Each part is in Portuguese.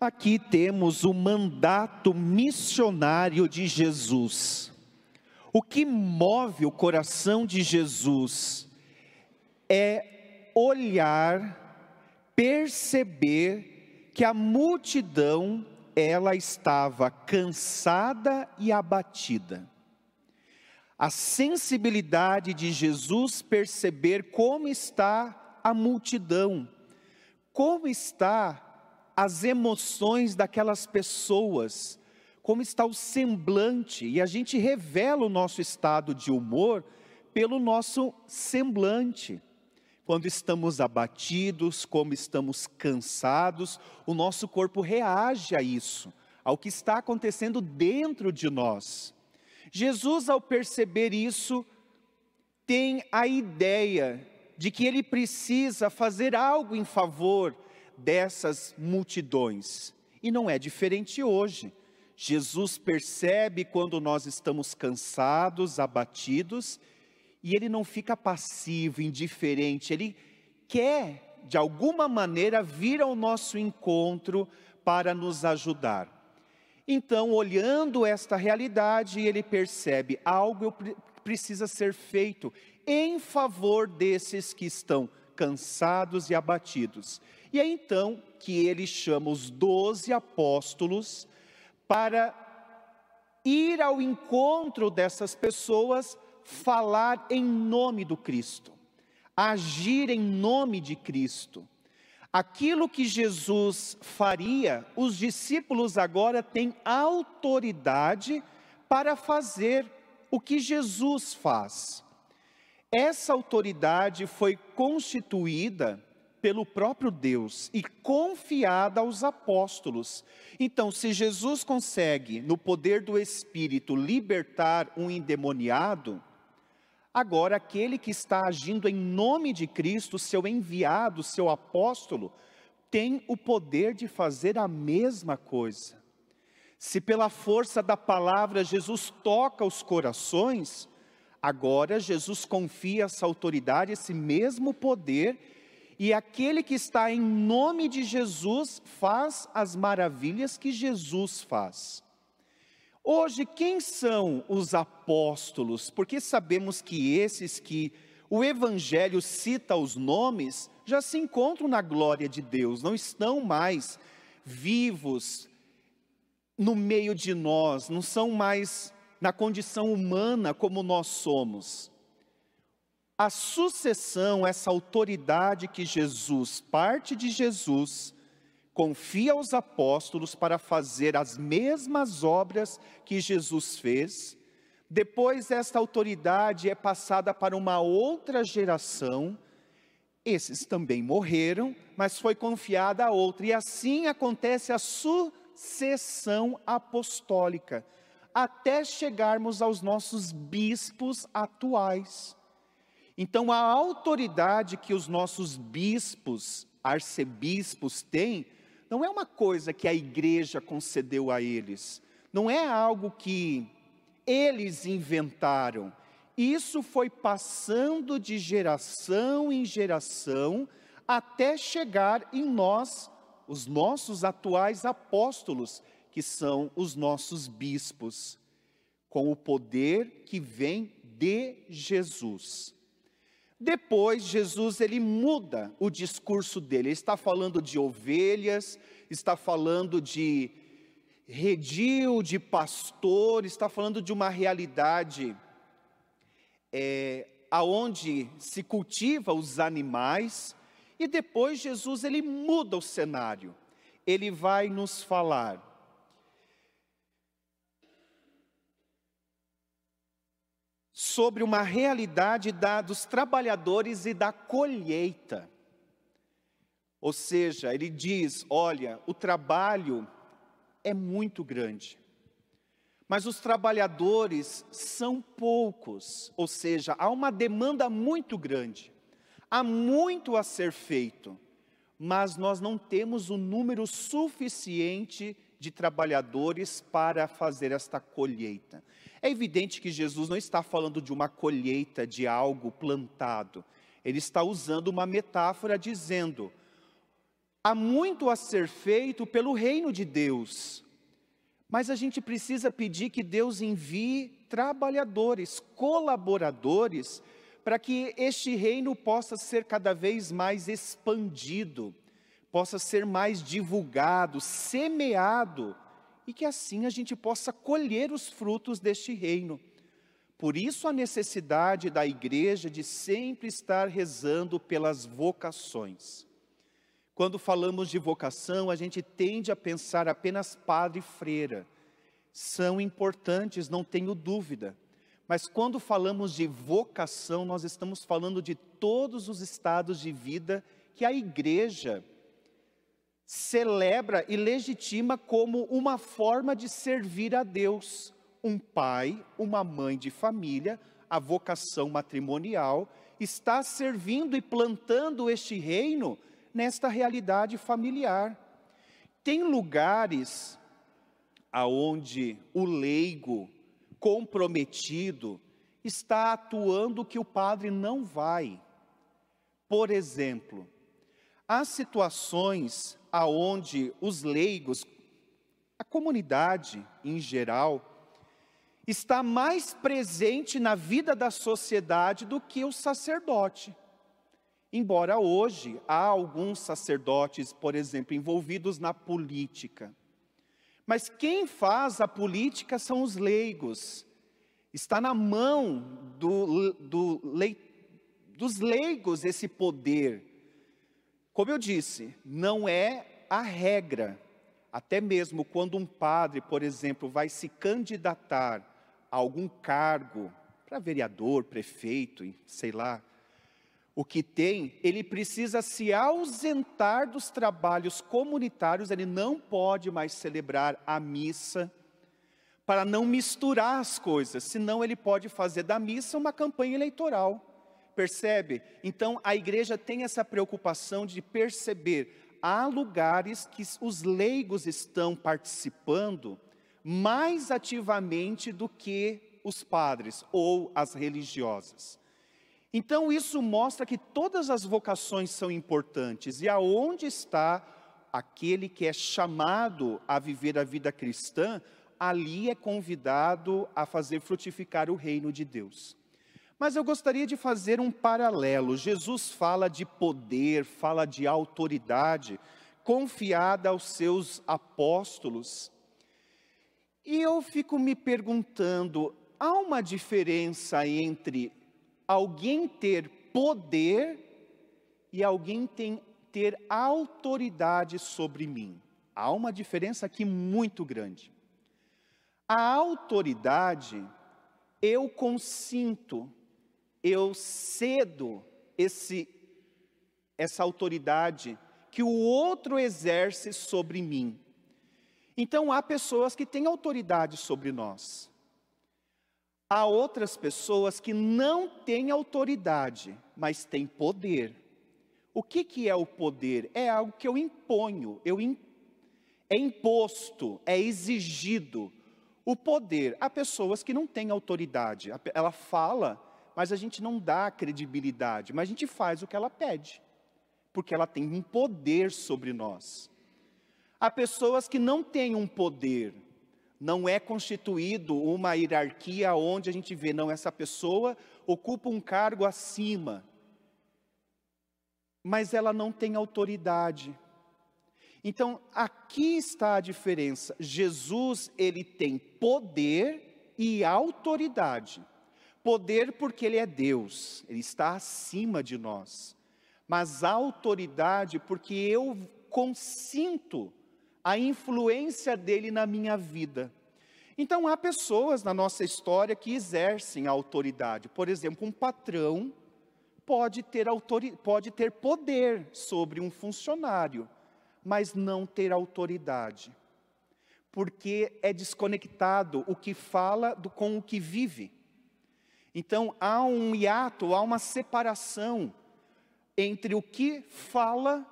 Aqui temos o mandato missionário de Jesus. O que move o coração de Jesus é olhar, perceber que a multidão ela estava cansada e abatida. A sensibilidade de Jesus perceber como está a multidão, como está as emoções daquelas pessoas, como está o semblante, e a gente revela o nosso estado de humor pelo nosso semblante. Quando estamos abatidos, como estamos cansados, o nosso corpo reage a isso, ao que está acontecendo dentro de nós. Jesus, ao perceber isso, tem a ideia de que ele precisa fazer algo em favor dessas multidões. E não é diferente hoje. Jesus percebe quando nós estamos cansados, abatidos, e ele não fica passivo, indiferente, ele quer, de alguma maneira, vir ao nosso encontro para nos ajudar. Então, olhando esta realidade, ele percebe algo precisa ser feito em favor desses que estão cansados e abatidos. E é então que ele chama os doze apóstolos para ir ao encontro dessas pessoas, falar em nome do Cristo, agir em nome de Cristo. Aquilo que Jesus faria, os discípulos agora têm autoridade para fazer o que Jesus faz. Essa autoridade foi constituída pelo próprio Deus e confiada aos apóstolos. Então, se Jesus consegue, no poder do Espírito, libertar um endemoniado, agora aquele que está agindo em nome de Cristo, seu enviado, seu apóstolo, tem o poder de fazer a mesma coisa. Se pela força da palavra Jesus toca os corações, agora Jesus confia essa autoridade, esse mesmo poder e aquele que está em nome de Jesus faz as maravilhas que Jesus faz. Hoje, quem são os apóstolos? Porque sabemos que esses que o Evangelho cita os nomes já se encontram na glória de Deus, não estão mais vivos no meio de nós, não são mais na condição humana como nós somos a sucessão, essa autoridade que Jesus, parte de Jesus, confia aos apóstolos para fazer as mesmas obras que Jesus fez. Depois, esta autoridade é passada para uma outra geração. Esses também morreram, mas foi confiada a outra. E assim acontece a sucessão apostólica, até chegarmos aos nossos bispos atuais. Então, a autoridade que os nossos bispos, arcebispos têm, não é uma coisa que a igreja concedeu a eles, não é algo que eles inventaram. Isso foi passando de geração em geração até chegar em nós, os nossos atuais apóstolos, que são os nossos bispos, com o poder que vem de Jesus. Depois Jesus ele muda o discurso dele. Ele está falando de ovelhas, está falando de redil, de pastor, está falando de uma realidade é, aonde se cultiva os animais. E depois Jesus ele muda o cenário. Ele vai nos falar sobre uma realidade da, dos trabalhadores e da colheita. Ou seja, ele diz: olha, o trabalho é muito grande, mas os trabalhadores são poucos, ou seja, há uma demanda muito grande, há muito a ser feito, mas nós não temos o número suficiente de trabalhadores para fazer esta colheita. É evidente que Jesus não está falando de uma colheita de algo plantado. Ele está usando uma metáfora dizendo: Há muito a ser feito pelo reino de Deus, mas a gente precisa pedir que Deus envie trabalhadores, colaboradores, para que este reino possa ser cada vez mais expandido, possa ser mais divulgado, semeado, e que assim a gente possa colher os frutos deste reino. Por isso a necessidade da igreja de sempre estar rezando pelas vocações. Quando falamos de vocação, a gente tende a pensar apenas padre e freira. São importantes, não tenho dúvida. Mas quando falamos de vocação, nós estamos falando de todos os estados de vida que a igreja celebra e legitima como uma forma de servir a Deus um pai, uma mãe de família, a vocação matrimonial, está servindo e plantando este reino nesta realidade familiar. Tem lugares aonde o leigo comprometido está atuando que o padre não vai. Por exemplo, há situações aonde os leigos, a comunidade em geral, está mais presente na vida da sociedade do que o sacerdote. Embora hoje há alguns sacerdotes, por exemplo, envolvidos na política. Mas quem faz a política são os leigos. Está na mão do, do, dos leigos esse poder. Como eu disse, não é a regra. Até mesmo quando um padre, por exemplo, vai se candidatar algum cargo, para vereador, prefeito, sei lá, o que tem, ele precisa se ausentar dos trabalhos comunitários, ele não pode mais celebrar a missa, para não misturar as coisas, senão ele pode fazer da missa uma campanha eleitoral. Percebe? Então a igreja tem essa preocupação de perceber, há lugares que os leigos estão participando mais ativamente do que os padres ou as religiosas. Então isso mostra que todas as vocações são importantes e aonde está aquele que é chamado a viver a vida cristã, ali é convidado a fazer frutificar o reino de Deus. Mas eu gostaria de fazer um paralelo. Jesus fala de poder, fala de autoridade confiada aos seus apóstolos. E eu fico me perguntando: há uma diferença entre alguém ter poder e alguém tem, ter autoridade sobre mim? Há uma diferença aqui muito grande. A autoridade, eu consinto, eu cedo esse, essa autoridade que o outro exerce sobre mim. Então há pessoas que têm autoridade sobre nós. Há outras pessoas que não têm autoridade, mas têm poder. O que, que é o poder? É algo que eu imponho, eu é imposto, é exigido. O poder, há pessoas que não têm autoridade, ela fala, mas a gente não dá credibilidade, mas a gente faz o que ela pede, porque ela tem um poder sobre nós. Há pessoas que não têm um poder, não é constituído uma hierarquia onde a gente vê, não, essa pessoa ocupa um cargo acima, mas ela não tem autoridade. Então, aqui está a diferença. Jesus, ele tem poder e autoridade. Poder porque ele é Deus, ele está acima de nós. Mas autoridade porque eu consinto a influência dele na minha vida. Então há pessoas na nossa história que exercem a autoridade. Por exemplo, um patrão pode ter, pode ter poder sobre um funcionário, mas não ter autoridade. Porque é desconectado o que fala do, com o que vive. Então há um hiato, há uma separação entre o que fala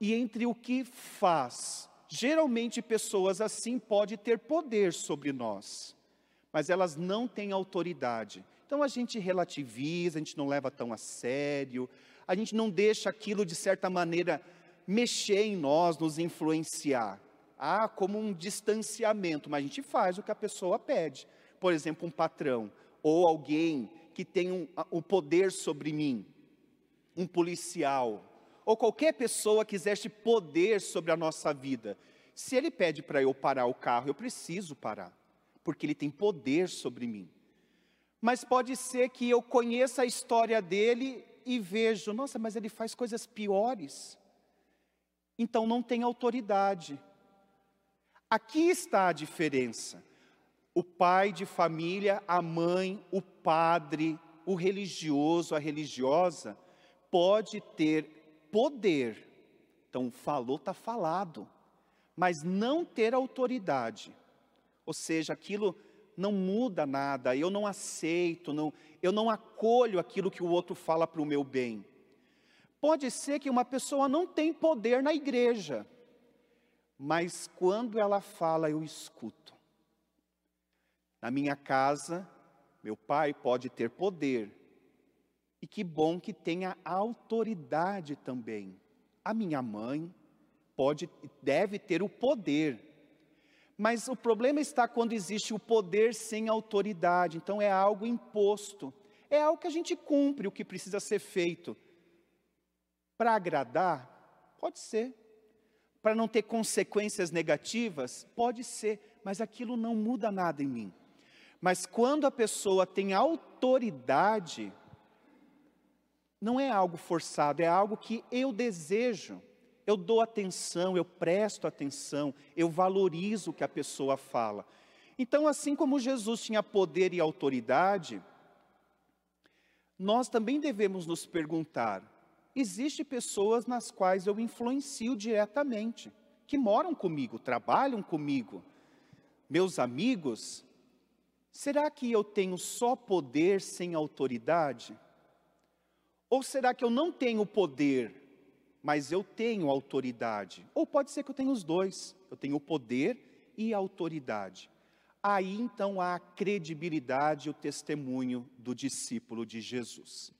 e entre o que faz. Geralmente pessoas assim podem ter poder sobre nós, mas elas não têm autoridade. Então a gente relativiza, a gente não leva tão a sério, a gente não deixa aquilo de certa maneira mexer em nós, nos influenciar. Ah, como um distanciamento, mas a gente faz o que a pessoa pede. Por exemplo, um patrão ou alguém que tem um, o poder sobre mim, um policial, ou qualquer pessoa que exerce poder sobre a nossa vida. Se ele pede para eu parar o carro, eu preciso parar, porque ele tem poder sobre mim. Mas pode ser que eu conheça a história dele e vejo, nossa, mas ele faz coisas piores. Então não tem autoridade. Aqui está a diferença. O pai de família, a mãe, o padre, o religioso, a religiosa, pode ter poder. Então, falou, está falado. Mas não ter autoridade. Ou seja, aquilo não muda nada, eu não aceito, não, eu não acolho aquilo que o outro fala para o meu bem. Pode ser que uma pessoa não tem poder na igreja, mas quando ela fala, eu escuto. Na minha casa, meu pai pode ter poder, e que bom que tenha autoridade também. A minha mãe pode, deve ter o poder, mas o problema está quando existe o poder sem autoridade, então é algo imposto, é algo que a gente cumpre o que precisa ser feito. Para agradar, pode ser, para não ter consequências negativas? Pode ser, mas aquilo não muda nada em mim. Mas quando a pessoa tem autoridade, não é algo forçado, é algo que eu desejo. Eu dou atenção, eu presto atenção, eu valorizo o que a pessoa fala. Então, assim como Jesus tinha poder e autoridade, nós também devemos nos perguntar: Existem pessoas nas quais eu influencio diretamente, que moram comigo, trabalham comigo, meus amigos. Será que eu tenho só poder sem autoridade? Ou será que eu não tenho poder, mas eu tenho autoridade? Ou pode ser que eu tenha os dois, eu tenho poder e autoridade. Aí então há a credibilidade e o testemunho do discípulo de Jesus.